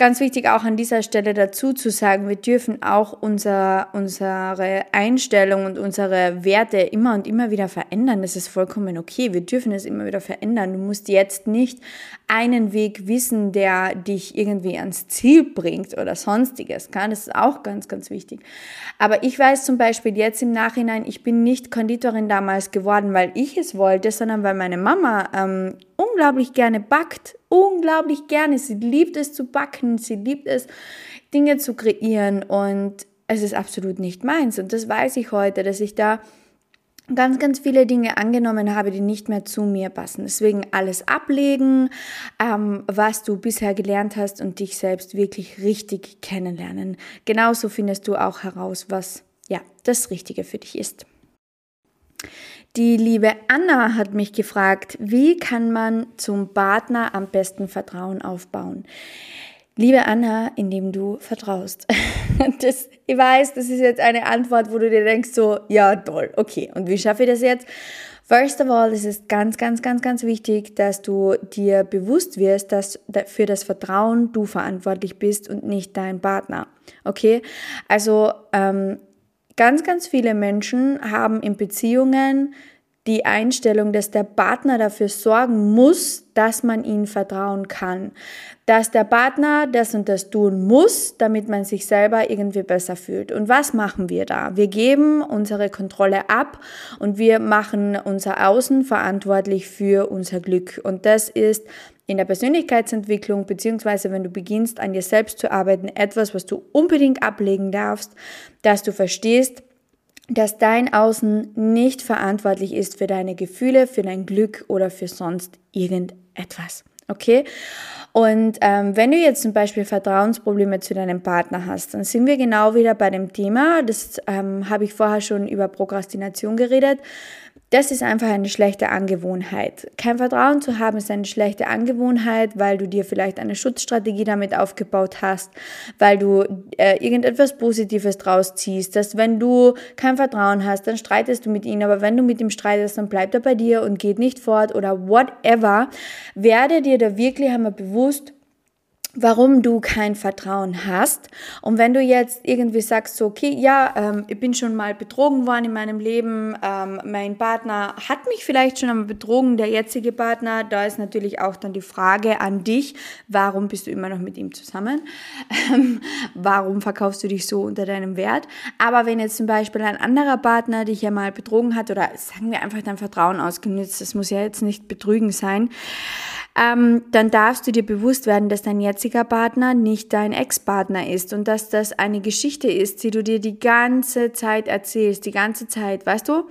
Ganz wichtig auch an dieser Stelle dazu zu sagen, wir dürfen auch unser, unsere Einstellung und unsere Werte immer und immer wieder verändern. Das ist vollkommen okay. Wir dürfen es immer wieder verändern. Du musst jetzt nicht einen Weg wissen, der dich irgendwie ans Ziel bringt oder sonstiges. Das ist auch ganz, ganz wichtig. Aber ich weiß zum Beispiel jetzt im Nachhinein, ich bin nicht Konditorin damals geworden, weil ich es wollte, sondern weil meine Mama ähm, unglaublich gerne backt unglaublich gerne. Sie liebt es zu backen, sie liebt es, Dinge zu kreieren und es ist absolut nicht meins. Und das weiß ich heute, dass ich da ganz, ganz viele Dinge angenommen habe, die nicht mehr zu mir passen. Deswegen alles ablegen, ähm, was du bisher gelernt hast und dich selbst wirklich richtig kennenlernen. Genauso findest du auch heraus, was ja das Richtige für dich ist. Die liebe Anna hat mich gefragt, wie kann man zum Partner am besten Vertrauen aufbauen? Liebe Anna, indem du vertraust. Das, ich weiß, das ist jetzt eine Antwort, wo du dir denkst, so, ja, toll, okay. Und wie schaffe ich das jetzt? First of all, es ist ganz, ganz, ganz, ganz wichtig, dass du dir bewusst wirst, dass für das Vertrauen du verantwortlich bist und nicht dein Partner. Okay? Also, ähm, Ganz, ganz viele Menschen haben in Beziehungen die Einstellung, dass der Partner dafür sorgen muss, dass man ihm vertrauen kann. Dass der Partner das und das tun muss, damit man sich selber irgendwie besser fühlt. Und was machen wir da? Wir geben unsere Kontrolle ab und wir machen unser Außen verantwortlich für unser Glück. Und das ist in der Persönlichkeitsentwicklung, beziehungsweise wenn du beginnst an dir selbst zu arbeiten, etwas, was du unbedingt ablegen darfst, dass du verstehst, dass dein Außen nicht verantwortlich ist für deine Gefühle, für dein Glück oder für sonst irgendetwas. Okay? Und ähm, wenn du jetzt zum Beispiel Vertrauensprobleme zu deinem Partner hast, dann sind wir genau wieder bei dem Thema, das ähm, habe ich vorher schon über Prokrastination geredet, das ist einfach eine schlechte Angewohnheit. Kein Vertrauen zu haben ist eine schlechte Angewohnheit, weil du dir vielleicht eine Schutzstrategie damit aufgebaut hast, weil du äh, irgendetwas Positives draus ziehst, dass wenn du kein Vertrauen hast, dann streitest du mit ihm, aber wenn du mit ihm streitest, dann bleibt er bei dir und geht nicht fort oder whatever. Werde dir da wirklich einmal bewusst, warum du kein Vertrauen hast. Und wenn du jetzt irgendwie sagst, so, okay, ja, ähm, ich bin schon mal betrogen worden in meinem Leben, ähm, mein Partner hat mich vielleicht schon einmal betrogen, der jetzige Partner, da ist natürlich auch dann die Frage an dich, warum bist du immer noch mit ihm zusammen? Ähm, warum verkaufst du dich so unter deinem Wert? Aber wenn jetzt zum Beispiel ein anderer Partner dich ja mal betrogen hat oder sagen wir einfach dein Vertrauen ausgenutzt, das muss ja jetzt nicht betrügen sein, ähm, dann darfst du dir bewusst werden, dass dein jetziger Partner nicht dein Ex-Partner ist und dass das eine Geschichte ist, die du dir die ganze Zeit erzählst, die ganze Zeit, weißt du?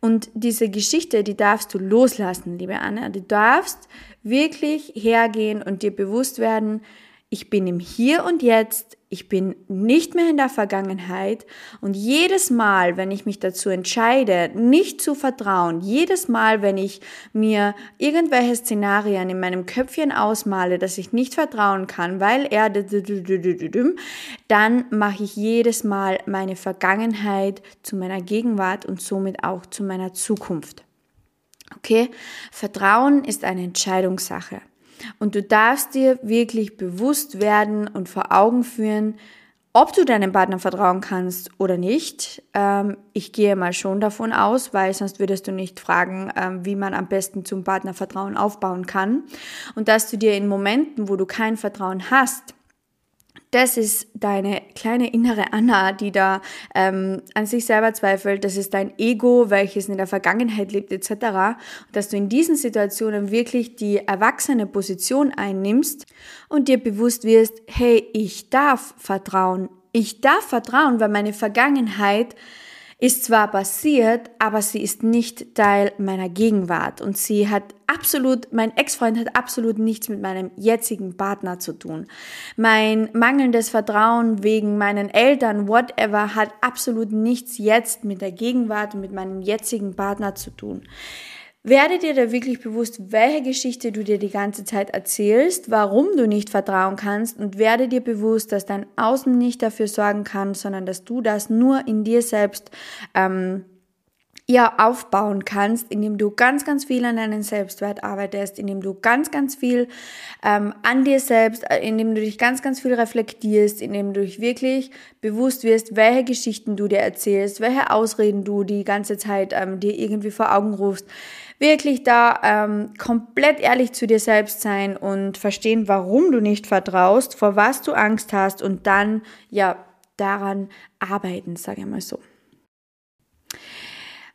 Und diese Geschichte, die darfst du loslassen, liebe Anna. Du darfst wirklich hergehen und dir bewusst werden, ich bin im Hier und Jetzt, ich bin nicht mehr in der Vergangenheit und jedes Mal, wenn ich mich dazu entscheide, nicht zu vertrauen, jedes Mal, wenn ich mir irgendwelche Szenarien in meinem Köpfchen ausmale, dass ich nicht vertrauen kann, weil er, dann mache ich jedes Mal meine Vergangenheit zu meiner Gegenwart und somit auch zu meiner Zukunft. Okay? Vertrauen ist eine Entscheidungssache. Und du darfst dir wirklich bewusst werden und vor Augen führen, Ob du deinem Partner vertrauen kannst oder nicht, ähm, ich gehe mal schon davon aus, weil sonst würdest du nicht fragen, ähm, wie man am besten zum Partner Vertrauen aufbauen kann. Und dass du dir in Momenten, wo du kein Vertrauen hast, das ist deine kleine innere Anna, die da ähm, an sich selber zweifelt. Das ist dein Ego, welches in der Vergangenheit lebt etc. Und dass du in diesen Situationen wirklich die erwachsene Position einnimmst und dir bewusst wirst, hey, ich darf vertrauen. Ich darf vertrauen, weil meine Vergangenheit ist zwar passiert, aber sie ist nicht Teil meiner Gegenwart und sie hat absolut, mein Ex-Freund hat absolut nichts mit meinem jetzigen Partner zu tun. Mein mangelndes Vertrauen wegen meinen Eltern, whatever, hat absolut nichts jetzt mit der Gegenwart und mit meinem jetzigen Partner zu tun. Werde dir da wirklich bewusst, welche Geschichte du dir die ganze Zeit erzählst, warum du nicht vertrauen kannst und werde dir bewusst, dass dein Außen nicht dafür sorgen kann, sondern dass du das nur in dir selbst ähm, ja aufbauen kannst, indem du ganz, ganz viel an deinen Selbstwert arbeitest, indem du ganz, ganz viel ähm, an dir selbst, äh, indem du dich ganz, ganz viel reflektierst, indem du dich wirklich bewusst wirst, welche Geschichten du dir erzählst, welche Ausreden du die ganze Zeit ähm, dir irgendwie vor Augen rufst wirklich da ähm, komplett ehrlich zu dir selbst sein und verstehen, warum du nicht vertraust, vor was du Angst hast und dann ja daran arbeiten, sage ich mal so.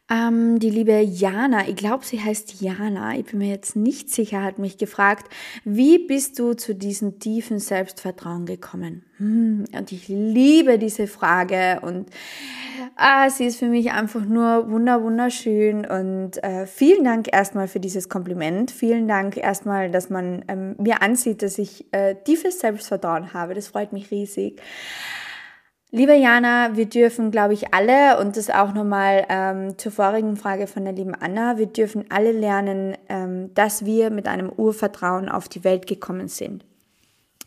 Ähm, die liebe Jana, ich glaube, sie heißt Jana, ich bin mir jetzt nicht sicher, hat mich gefragt, wie bist du zu diesem tiefen Selbstvertrauen gekommen? Hm, und ich liebe diese Frage und ah, sie ist für mich einfach nur wunder wunderschön und äh, vielen Dank erstmal für dieses Kompliment. Vielen Dank erstmal, dass man ähm, mir ansieht, dass ich äh, tiefes Selbstvertrauen habe. Das freut mich riesig. Liebe Jana, wir dürfen, glaube ich, alle, und das auch nochmal ähm, zur vorigen Frage von der lieben Anna, wir dürfen alle lernen, ähm, dass wir mit einem Urvertrauen auf die Welt gekommen sind.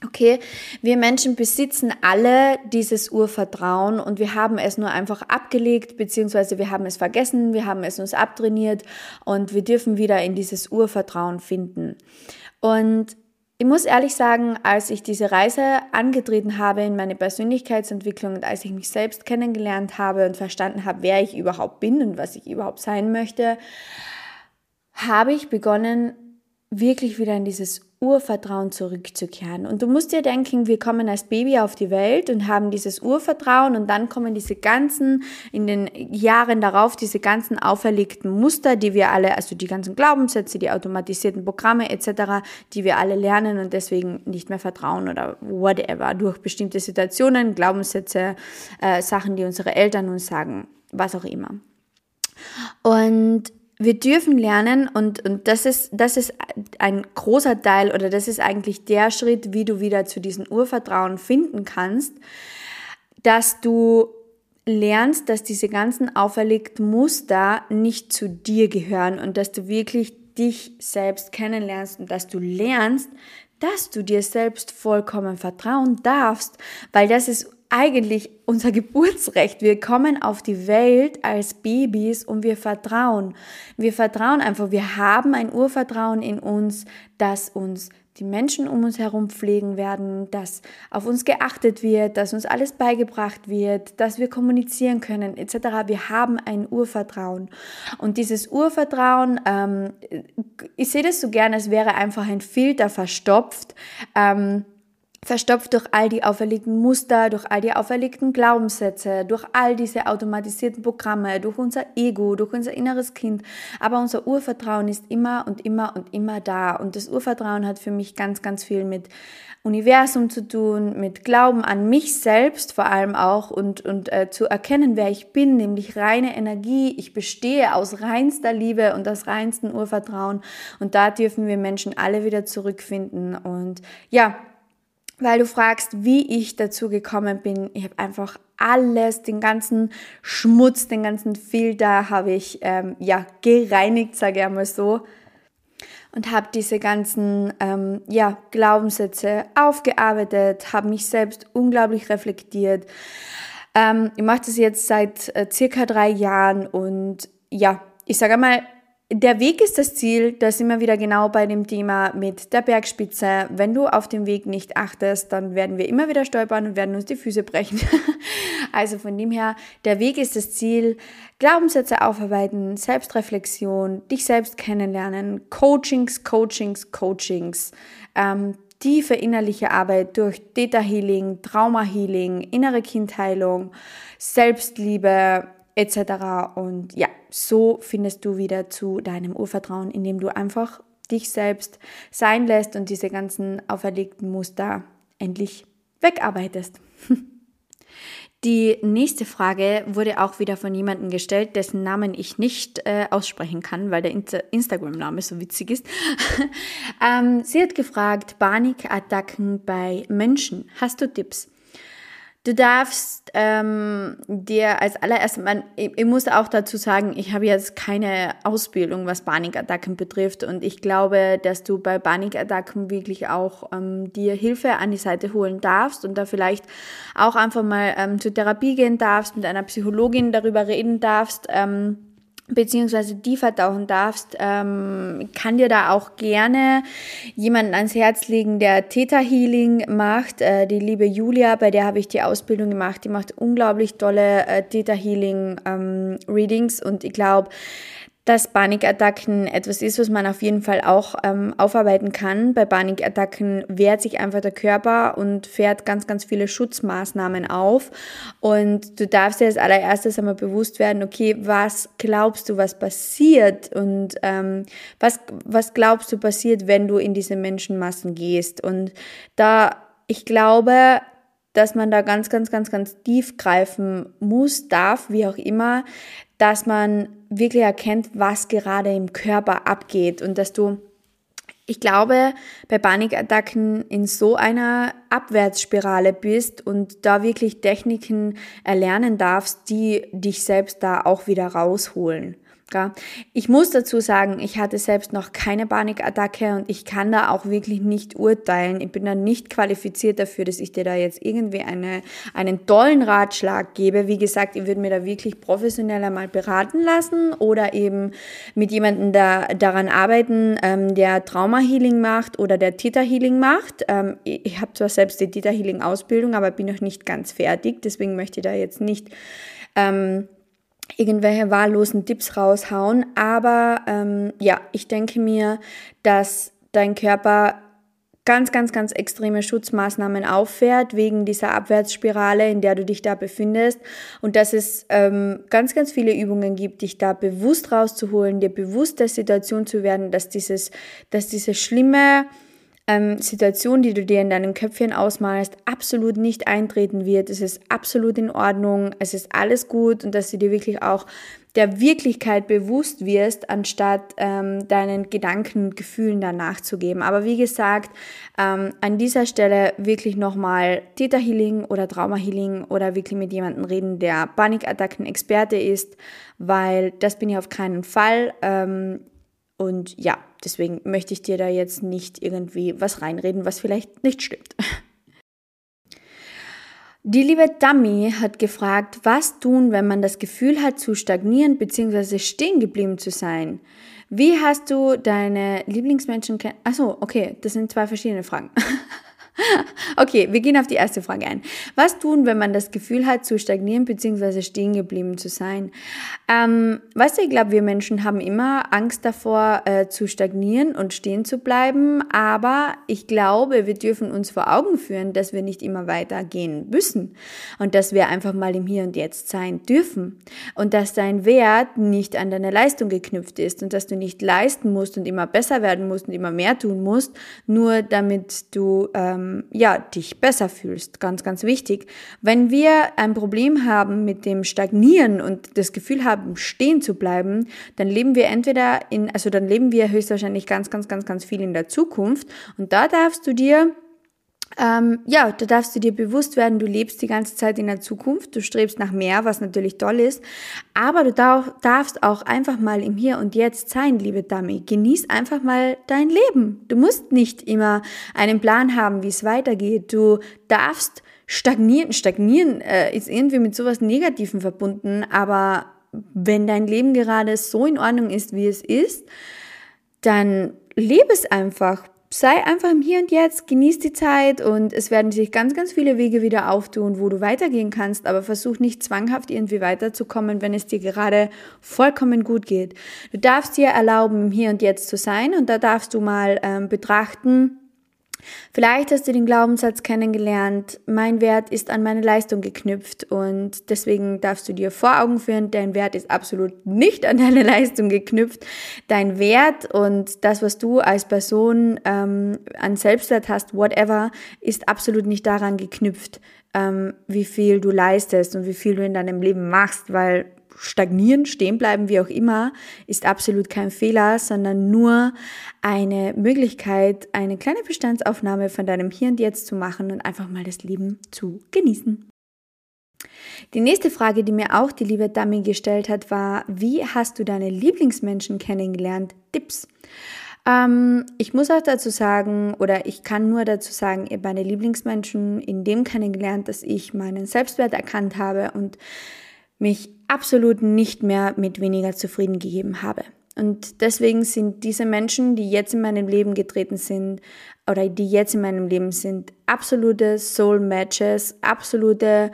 Okay, wir Menschen besitzen alle dieses Urvertrauen und wir haben es nur einfach abgelegt, beziehungsweise wir haben es vergessen, wir haben es uns abtrainiert und wir dürfen wieder in dieses Urvertrauen finden. Und ich muss ehrlich sagen, als ich diese Reise angetreten habe in meine Persönlichkeitsentwicklung und als ich mich selbst kennengelernt habe und verstanden habe, wer ich überhaupt bin und was ich überhaupt sein möchte, habe ich begonnen, wirklich wieder in dieses Urvertrauen zurückzukehren. Und du musst dir denken, wir kommen als Baby auf die Welt und haben dieses Urvertrauen und dann kommen diese ganzen, in den Jahren darauf, diese ganzen auferlegten Muster, die wir alle, also die ganzen Glaubenssätze, die automatisierten Programme etc., die wir alle lernen und deswegen nicht mehr vertrauen oder whatever, durch bestimmte Situationen, Glaubenssätze, äh, Sachen, die unsere Eltern uns sagen, was auch immer. Und wir dürfen lernen und, und das, ist, das ist ein großer Teil oder das ist eigentlich der Schritt, wie du wieder zu diesem Urvertrauen finden kannst, dass du lernst, dass diese ganzen auferlegten Muster nicht zu dir gehören und dass du wirklich dich selbst kennenlernst und dass du lernst, dass du dir selbst vollkommen vertrauen darfst, weil das ist eigentlich unser Geburtsrecht. Wir kommen auf die Welt als Babys und wir vertrauen. Wir vertrauen einfach. Wir haben ein Urvertrauen in uns, dass uns die Menschen um uns herum pflegen werden, dass auf uns geachtet wird, dass uns alles beigebracht wird, dass wir kommunizieren können, etc. Wir haben ein Urvertrauen. Und dieses Urvertrauen, ähm, ich sehe das so gerne, als wäre einfach ein Filter verstopft. Ähm, verstopft durch all die auferlegten Muster, durch all die auferlegten Glaubenssätze, durch all diese automatisierten Programme, durch unser Ego, durch unser inneres Kind. Aber unser Urvertrauen ist immer und immer und immer da. Und das Urvertrauen hat für mich ganz, ganz viel mit Universum zu tun, mit Glauben an mich selbst vor allem auch und, und äh, zu erkennen, wer ich bin, nämlich reine Energie. Ich bestehe aus reinster Liebe und aus reinstem Urvertrauen. Und da dürfen wir Menschen alle wieder zurückfinden. Und ja, weil du fragst, wie ich dazu gekommen bin. Ich habe einfach alles, den ganzen Schmutz, den ganzen Filter habe ich ähm, ja gereinigt, sage ich einmal so. Und habe diese ganzen ähm, ja, Glaubenssätze aufgearbeitet, habe mich selbst unglaublich reflektiert. Ähm, ich mache das jetzt seit äh, circa drei Jahren und ja, ich sage einmal, der Weg ist das Ziel, da sind wir wieder genau bei dem Thema mit der Bergspitze. Wenn du auf dem Weg nicht achtest, dann werden wir immer wieder stolpern und werden uns die Füße brechen. also von dem her, der Weg ist das Ziel. Glaubenssätze aufarbeiten, Selbstreflexion, dich selbst kennenlernen, Coachings, Coachings, Coachings, ähm, tiefe innerliche Arbeit durch Theta Healing, Trauma Healing, innere Kindheilung, Selbstliebe, etc. Und ja, so findest du wieder zu deinem Urvertrauen, indem du einfach dich selbst sein lässt und diese ganzen auferlegten Muster endlich wegarbeitest. Die nächste Frage wurde auch wieder von jemandem gestellt, dessen Namen ich nicht äh, aussprechen kann, weil der Instagram-Name so witzig ist. ähm, sie hat gefragt, Panikattacken bei Menschen. Hast du Tipps? Du darfst ähm, dir als allererstes, man, ich, ich muss auch dazu sagen, ich habe jetzt keine Ausbildung, was Panikattacken betrifft und ich glaube, dass du bei Panikattacken wirklich auch ähm, dir Hilfe an die Seite holen darfst und da vielleicht auch einfach mal ähm, zur Therapie gehen darfst, mit einer Psychologin darüber reden darfst. Ähm, beziehungsweise die vertauchen darfst, ähm, kann dir da auch gerne jemanden ans Herz legen, der Theta Healing macht. Äh, die liebe Julia, bei der habe ich die Ausbildung gemacht, die macht unglaublich tolle äh, Theta Healing ähm, Readings und ich glaube, dass Panikattacken etwas ist, was man auf jeden Fall auch ähm, aufarbeiten kann. Bei Panikattacken wehrt sich einfach der Körper und fährt ganz, ganz viele Schutzmaßnahmen auf. Und du darfst dir als allererstes einmal bewusst werden, okay, was glaubst du, was passiert? Und ähm, was, was glaubst du passiert, wenn du in diese Menschenmassen gehst? Und da, ich glaube, dass man da ganz, ganz, ganz, ganz tief greifen muss, darf, wie auch immer, dass man wirklich erkennt, was gerade im Körper abgeht und dass du, ich glaube, bei Panikattacken in so einer Abwärtsspirale bist und da wirklich Techniken erlernen darfst, die dich selbst da auch wieder rausholen. Ich muss dazu sagen, ich hatte selbst noch keine Panikattacke und ich kann da auch wirklich nicht urteilen. Ich bin da nicht qualifiziert dafür, dass ich dir da jetzt irgendwie eine, einen tollen Ratschlag gebe. Wie gesagt, ich würde mir da wirklich professioneller mal beraten lassen oder eben mit jemandem da, daran arbeiten, ähm, der Trauma Healing macht oder der Theta Healing macht. Ähm, ich ich habe zwar selbst die Theta Healing Ausbildung, aber bin noch nicht ganz fertig. Deswegen möchte ich da jetzt nicht ähm, irgendwelche wahllosen Tipps raushauen. Aber ähm, ja, ich denke mir, dass dein Körper ganz, ganz, ganz extreme Schutzmaßnahmen auffährt wegen dieser Abwärtsspirale, in der du dich da befindest. Und dass es ähm, ganz, ganz viele Übungen gibt, dich da bewusst rauszuholen, dir bewusst der Situation zu werden, dass dieses, dass diese schlimme ähm, Situation, die du dir in deinem Köpfchen ausmalst, absolut nicht eintreten wird. Es ist absolut in Ordnung, es ist alles gut und dass du dir wirklich auch der Wirklichkeit bewusst wirst, anstatt ähm, deinen Gedanken und Gefühlen danach zu geben. Aber wie gesagt, ähm, an dieser Stelle wirklich nochmal Theta Healing oder Trauma Healing oder wirklich mit jemandem reden, der Panikattacken-Experte ist, weil das bin ich auf keinen Fall. Ähm, und ja, deswegen möchte ich dir da jetzt nicht irgendwie was reinreden, was vielleicht nicht stimmt. Die liebe Dummy hat gefragt, was tun, wenn man das Gefühl hat zu stagnieren bzw. stehen geblieben zu sein. Wie hast du deine Lieblingsmenschen kennen? Achso, okay, das sind zwei verschiedene Fragen. Okay, wir gehen auf die erste Frage ein. Was tun, wenn man das Gefühl hat, zu stagnieren bzw. stehen geblieben zu sein? Ähm, weißt du, ich glaube, wir Menschen haben immer Angst davor, äh, zu stagnieren und stehen zu bleiben, aber ich glaube, wir dürfen uns vor Augen führen, dass wir nicht immer weitergehen müssen und dass wir einfach mal im Hier und Jetzt sein dürfen und dass dein Wert nicht an deine Leistung geknüpft ist und dass du nicht leisten musst und immer besser werden musst und immer mehr tun musst, nur damit du ähm, ja, dich besser fühlst. Ganz, ganz wichtig. Wenn wir ein Problem haben mit dem Stagnieren und das Gefühl haben, stehen zu bleiben, dann leben wir entweder in, also dann leben wir höchstwahrscheinlich ganz, ganz, ganz, ganz viel in der Zukunft. Und da darfst du dir ähm, ja, da darfst du dir bewusst werden, du lebst die ganze Zeit in der Zukunft, du strebst nach mehr, was natürlich toll ist, aber du darfst auch einfach mal im Hier und Jetzt sein, liebe Dami. Genieß einfach mal dein Leben. Du musst nicht immer einen Plan haben, wie es weitergeht. Du darfst stagnieren. Stagnieren äh, ist irgendwie mit sowas Negativem verbunden, aber wenn dein Leben gerade so in Ordnung ist, wie es ist, dann lebe es einfach. Sei einfach im Hier und Jetzt, genieß die Zeit und es werden sich ganz, ganz viele Wege wieder auftun, wo du weitergehen kannst, aber versuch nicht zwanghaft irgendwie weiterzukommen, wenn es dir gerade vollkommen gut geht. Du darfst dir erlauben, im Hier und Jetzt zu sein und da darfst du mal ähm, betrachten, Vielleicht hast du den Glaubenssatz kennengelernt, mein Wert ist an meine Leistung geknüpft und deswegen darfst du dir vor Augen führen, dein Wert ist absolut nicht an deine Leistung geknüpft. Dein Wert und das, was du als Person ähm, an Selbstwert hast, whatever, ist absolut nicht daran geknüpft, ähm, wie viel du leistest und wie viel du in deinem Leben machst, weil stagnieren, stehen bleiben, wie auch immer, ist absolut kein Fehler, sondern nur eine Möglichkeit, eine kleine Bestandsaufnahme von deinem Hier und Jetzt zu machen und einfach mal das Leben zu genießen. Die nächste Frage, die mir auch die liebe Dami gestellt hat, war, wie hast du deine Lieblingsmenschen kennengelernt? Tipps. Ähm, ich muss auch dazu sagen, oder ich kann nur dazu sagen, habe meine Lieblingsmenschen in dem kennengelernt, dass ich meinen Selbstwert erkannt habe und mich absolut nicht mehr mit weniger zufrieden gegeben habe. Und deswegen sind diese Menschen, die jetzt in meinem Leben getreten sind oder die jetzt in meinem Leben sind, absolute Soul Matches, absolute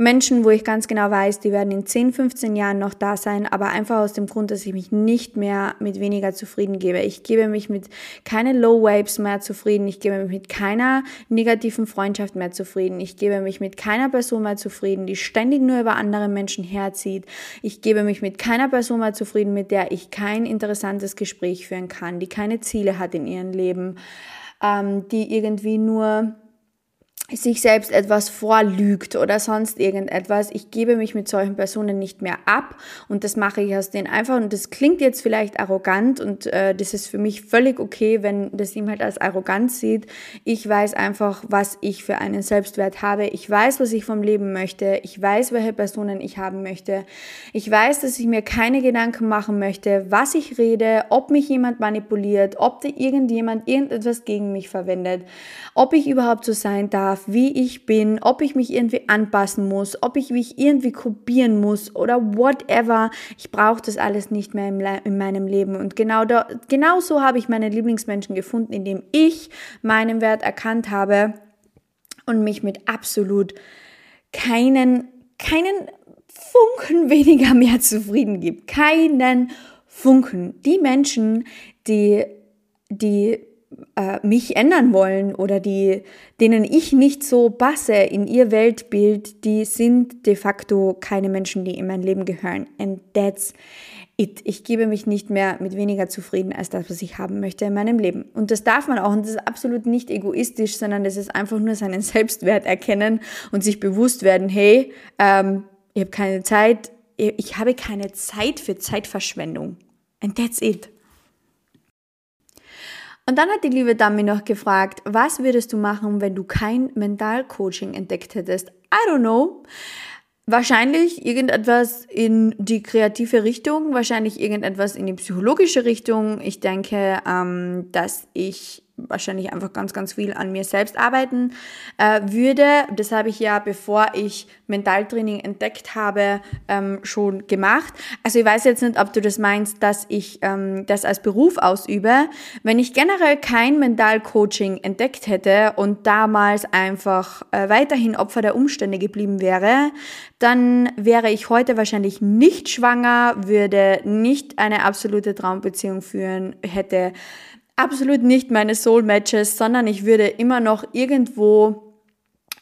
Menschen, wo ich ganz genau weiß, die werden in 10, 15 Jahren noch da sein, aber einfach aus dem Grund, dass ich mich nicht mehr mit weniger zufrieden gebe. Ich gebe mich mit keine Low Waves mehr zufrieden. Ich gebe mich mit keiner negativen Freundschaft mehr zufrieden. Ich gebe mich mit keiner Person mehr zufrieden, die ständig nur über andere Menschen herzieht. Ich gebe mich mit keiner Person mehr zufrieden, mit der ich kein interessantes Gespräch führen kann, die keine Ziele hat in ihrem Leben, ähm, die irgendwie nur sich selbst etwas vorlügt oder sonst irgendetwas. Ich gebe mich mit solchen Personen nicht mehr ab und das mache ich aus denen einfach und das klingt jetzt vielleicht arrogant und äh, das ist für mich völlig okay, wenn das jemand als arrogant sieht. Ich weiß einfach, was ich für einen Selbstwert habe. Ich weiß, was ich vom Leben möchte. Ich weiß, welche Personen ich haben möchte. Ich weiß, dass ich mir keine Gedanken machen möchte, was ich rede, ob mich jemand manipuliert, ob da irgendjemand irgendetwas gegen mich verwendet, ob ich überhaupt so sein darf darf, wie ich bin, ob ich mich irgendwie anpassen muss, ob ich mich irgendwie kopieren muss oder whatever. Ich brauche das alles nicht mehr in meinem Leben. Und genau, da, genau so habe ich meine Lieblingsmenschen gefunden, indem ich meinen Wert erkannt habe und mich mit absolut keinen, keinen Funken weniger mehr zufrieden gibt. Keinen Funken. Die Menschen, die, die äh, mich ändern wollen oder die, denen ich nicht so passe in ihr Weltbild, die sind de facto keine Menschen, die in mein Leben gehören. And that's it. Ich gebe mich nicht mehr mit weniger zufrieden als das, was ich haben möchte in meinem Leben. Und das darf man auch. Und das ist absolut nicht egoistisch, sondern das ist einfach nur seinen Selbstwert erkennen und sich bewusst werden, hey, ähm, ich habe keine Zeit, ich habe keine Zeit für Zeitverschwendung. And that's it. Und dann hat die liebe Dame noch gefragt, was würdest du machen, wenn du kein Mentalcoaching entdeckt hättest? I don't know. Wahrscheinlich irgendetwas in die kreative Richtung, wahrscheinlich irgendetwas in die psychologische Richtung. Ich denke, ähm, dass ich wahrscheinlich einfach ganz, ganz viel an mir selbst arbeiten äh, würde. Das habe ich ja, bevor ich Mentaltraining entdeckt habe, ähm, schon gemacht. Also ich weiß jetzt nicht, ob du das meinst, dass ich ähm, das als Beruf ausübe. Wenn ich generell kein Mentalcoaching entdeckt hätte und damals einfach äh, weiterhin Opfer der Umstände geblieben wäre, dann wäre ich heute wahrscheinlich nicht schwanger, würde nicht eine absolute Traumbeziehung führen, hätte absolut nicht meine Soul Matches, sondern ich würde immer noch irgendwo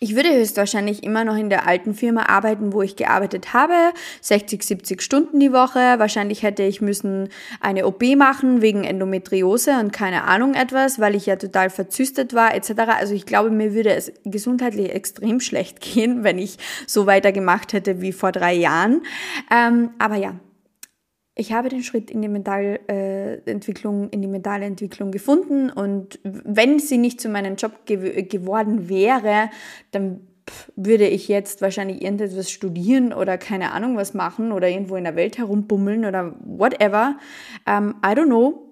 ich würde höchstwahrscheinlich immer noch in der alten Firma arbeiten, wo ich gearbeitet habe, 60, 70 Stunden die Woche. Wahrscheinlich hätte ich müssen eine OP machen wegen Endometriose und keine Ahnung etwas, weil ich ja total verzüstet war etc. Also ich glaube, mir würde es gesundheitlich extrem schlecht gehen, wenn ich so weitergemacht hätte wie vor drei Jahren. Ähm, aber ja, ich habe den Schritt in die Mentalentwicklung, in die mentale Entwicklung gefunden und wenn sie nicht zu meinem Job gew geworden wäre, dann würde ich jetzt wahrscheinlich irgendetwas studieren oder keine Ahnung was machen oder irgendwo in der Welt herumbummeln oder whatever. Um, ähm, I don't know.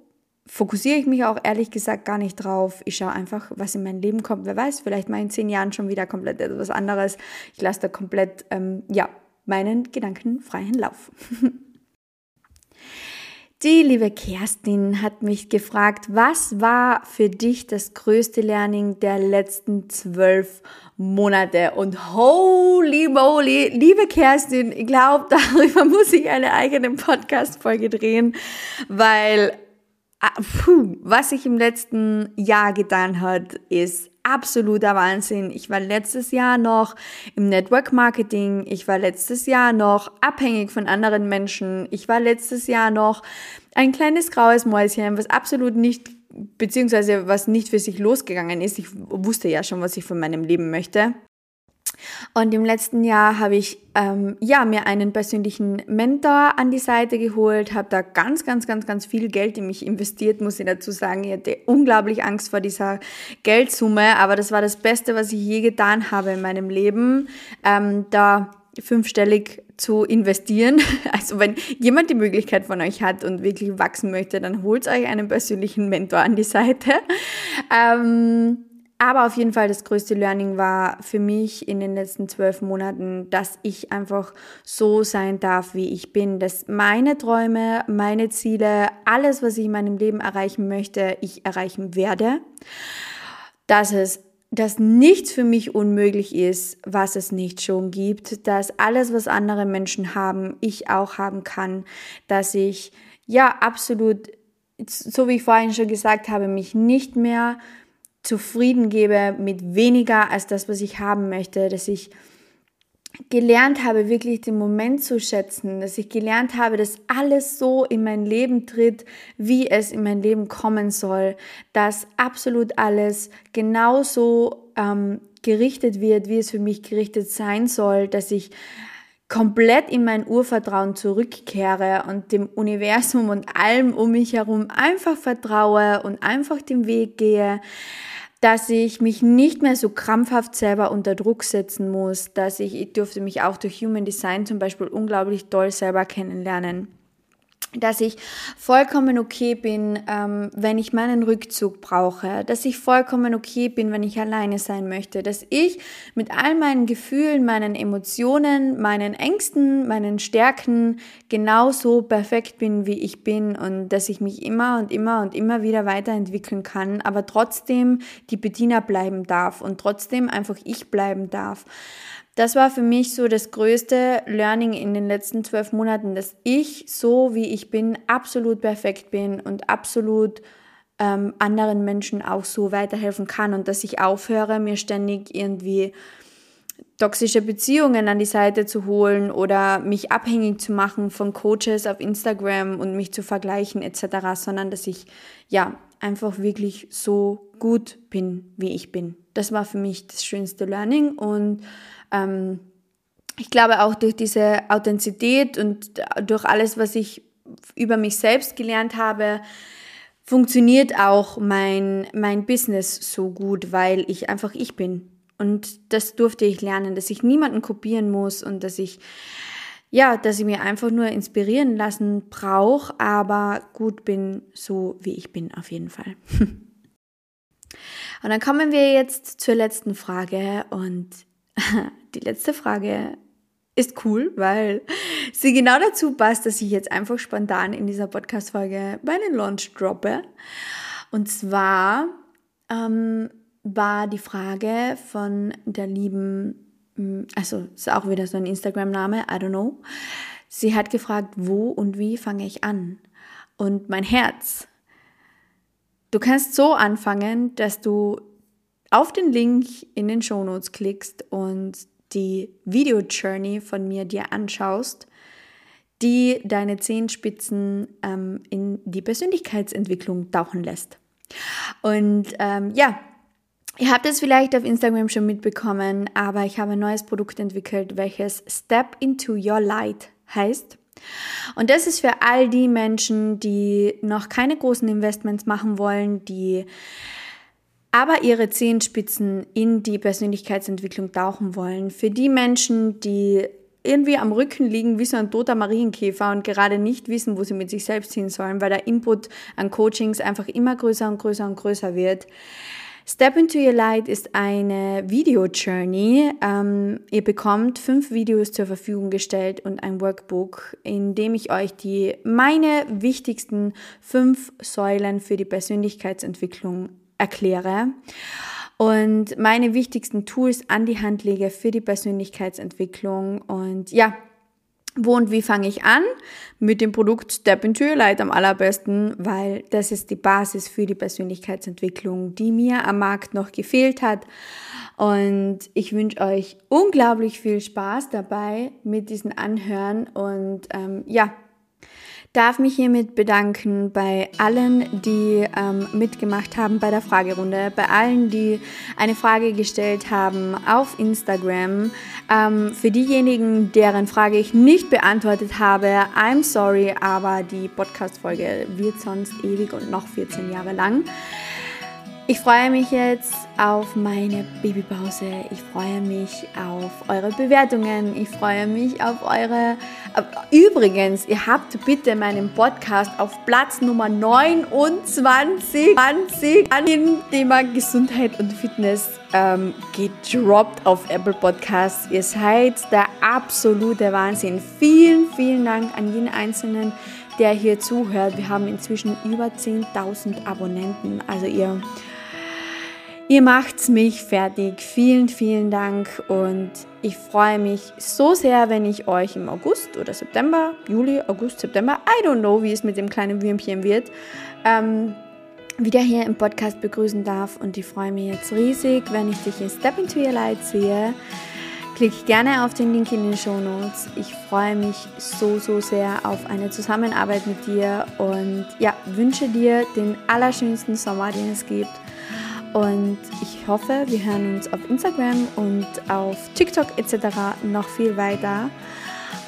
Fokussiere ich mich auch ehrlich gesagt gar nicht drauf. Ich schaue einfach, was in mein Leben kommt. Wer weiß, vielleicht mal in zehn Jahren schon wieder komplett etwas anderes. Ich lasse da komplett, ähm, ja, meinen Gedanken freien Lauf. Die liebe Kerstin hat mich gefragt, was war für dich das größte Learning der letzten zwölf Monate? Und holy moly, liebe Kerstin, ich glaube, darüber muss ich eine eigene Podcast-Folge drehen, weil ah, puh, was sich im letzten Jahr getan hat, ist absoluter Wahnsinn. Ich war letztes Jahr noch im Network Marketing. Ich war letztes Jahr noch abhängig von anderen Menschen. Ich war letztes Jahr noch ein kleines graues Mäuschen, was absolut nicht, beziehungsweise was nicht für sich losgegangen ist. Ich wusste ja schon, was ich von meinem Leben möchte. Und im letzten Jahr habe ich ähm, ja, mir einen persönlichen Mentor an die Seite geholt, habe da ganz, ganz, ganz, ganz viel Geld in mich investiert, muss ich dazu sagen. Ich hatte unglaublich Angst vor dieser Geldsumme, aber das war das Beste, was ich je getan habe in meinem Leben, ähm, da fünfstellig zu investieren. Also wenn jemand die Möglichkeit von euch hat und wirklich wachsen möchte, dann holt euch einen persönlichen Mentor an die Seite. Ähm, aber auf jeden Fall das größte Learning war für mich in den letzten zwölf Monaten, dass ich einfach so sein darf, wie ich bin. Dass meine Träume, meine Ziele, alles, was ich in meinem Leben erreichen möchte, ich erreichen werde. Dass es dass nichts für mich unmöglich ist, was es nicht schon gibt, dass alles, was andere Menschen haben, ich auch haben kann, dass ich ja absolut, so wie ich vorhin schon gesagt habe, mich nicht mehr zufrieden gebe mit weniger als das, was ich haben möchte, dass ich gelernt habe, wirklich den Moment zu schätzen, dass ich gelernt habe, dass alles so in mein Leben tritt, wie es in mein Leben kommen soll, dass absolut alles genauso ähm, gerichtet wird, wie es für mich gerichtet sein soll, dass ich komplett in mein Urvertrauen zurückkehre und dem Universum und allem um mich herum einfach vertraue und einfach den Weg gehe, dass ich mich nicht mehr so krampfhaft selber unter Druck setzen muss, dass ich, ich durfte mich auch durch Human Design zum Beispiel unglaublich toll selber kennenlernen dass ich vollkommen okay bin, ähm, wenn ich meinen Rückzug brauche, dass ich vollkommen okay bin, wenn ich alleine sein möchte, dass ich mit all meinen Gefühlen, meinen Emotionen, meinen Ängsten, meinen Stärken genauso perfekt bin, wie ich bin und dass ich mich immer und immer und immer wieder weiterentwickeln kann, aber trotzdem die Bediener bleiben darf und trotzdem einfach ich bleiben darf. Das war für mich so das größte Learning in den letzten zwölf Monaten, dass ich so wie ich bin absolut perfekt bin und absolut ähm, anderen Menschen auch so weiterhelfen kann und dass ich aufhöre, mir ständig irgendwie toxische Beziehungen an die Seite zu holen oder mich abhängig zu machen von Coaches auf Instagram und mich zu vergleichen etc., sondern dass ich ja einfach wirklich so gut bin, wie ich bin. Das war für mich das schönste Learning und ähm, ich glaube auch durch diese Authentizität und durch alles, was ich über mich selbst gelernt habe, funktioniert auch mein, mein Business so gut, weil ich einfach ich bin. Und das durfte ich lernen, dass ich niemanden kopieren muss und dass ich, ja, dass ich mir einfach nur inspirieren lassen brauche, aber gut bin, so wie ich bin, auf jeden Fall. und dann kommen wir jetzt zur letzten Frage und die letzte Frage ist cool, weil sie genau dazu passt, dass ich jetzt einfach spontan in dieser Podcast-Folge meinen Launch droppe. Und zwar ähm, war die Frage von der lieben, also ist auch wieder so ein Instagram-Name, I don't know. Sie hat gefragt, wo und wie fange ich an? Und mein Herz. Du kannst so anfangen, dass du auf den Link in den Show Notes klickst und die Video-Journey von mir dir anschaust, die deine Zehenspitzen ähm, in die Persönlichkeitsentwicklung tauchen lässt. Und ähm, ja, ihr habt es vielleicht auf Instagram schon mitbekommen, aber ich habe ein neues Produkt entwickelt, welches Step into Your Light heißt. Und das ist für all die Menschen, die noch keine großen Investments machen wollen, die aber ihre Zehenspitzen in die Persönlichkeitsentwicklung tauchen wollen. Für die Menschen, die irgendwie am Rücken liegen wie so ein toter Marienkäfer und gerade nicht wissen, wo sie mit sich selbst hin sollen, weil der Input an Coachings einfach immer größer und größer und größer wird. Step into Your Light ist eine Video-Journey. Ähm, ihr bekommt fünf Videos zur Verfügung gestellt und ein Workbook, in dem ich euch die meine wichtigsten fünf Säulen für die Persönlichkeitsentwicklung erkläre und meine wichtigsten Tools an die Hand lege für die Persönlichkeitsentwicklung. Und ja, wo und wie fange ich an? Mit dem Produkt Step into Your Light am allerbesten, weil das ist die Basis für die Persönlichkeitsentwicklung, die mir am Markt noch gefehlt hat. Und ich wünsche euch unglaublich viel Spaß dabei mit diesen Anhören und ähm, ja, darf mich hiermit bedanken bei allen, die ähm, mitgemacht haben bei der Fragerunde, bei allen, die eine Frage gestellt haben auf Instagram. Ähm, für diejenigen, deren Frage ich nicht beantwortet habe, I'm sorry, aber die Podcast-Folge wird sonst ewig und noch 14 Jahre lang. Ich freue mich jetzt auf meine Babypause. Ich freue mich auf eure Bewertungen. Ich freue mich auf eure. Übrigens, ihr habt bitte meinen Podcast auf Platz Nummer 29 20 an dem Thema Gesundheit und Fitness ähm, gedroppt auf Apple Podcasts. Ihr seid der absolute Wahnsinn. Vielen, vielen Dank an jeden Einzelnen, der hier zuhört. Wir haben inzwischen über 10.000 Abonnenten. Also ihr Ihr macht's mich fertig. Vielen, vielen Dank und ich freue mich so sehr, wenn ich euch im August oder September, Juli, August, September, I don't know, wie es mit dem kleinen Würmchen wird, ähm, wieder hier im Podcast begrüßen darf und ich freue mich jetzt riesig, wenn ich dich in Step into Your Light sehe. Klick gerne auf den Link in den Show Notes. Ich freue mich so, so sehr auf eine Zusammenarbeit mit dir und ja, wünsche dir den allerschönsten Sommer, den es gibt und ich hoffe, wir hören uns auf Instagram und auf TikTok etc. noch viel weiter.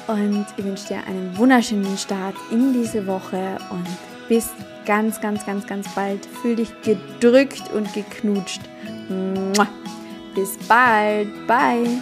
Und ich wünsche dir einen wunderschönen Start in diese Woche und bis ganz, ganz, ganz, ganz bald. Fühl dich gedrückt und geknutscht. Bis bald. Bye.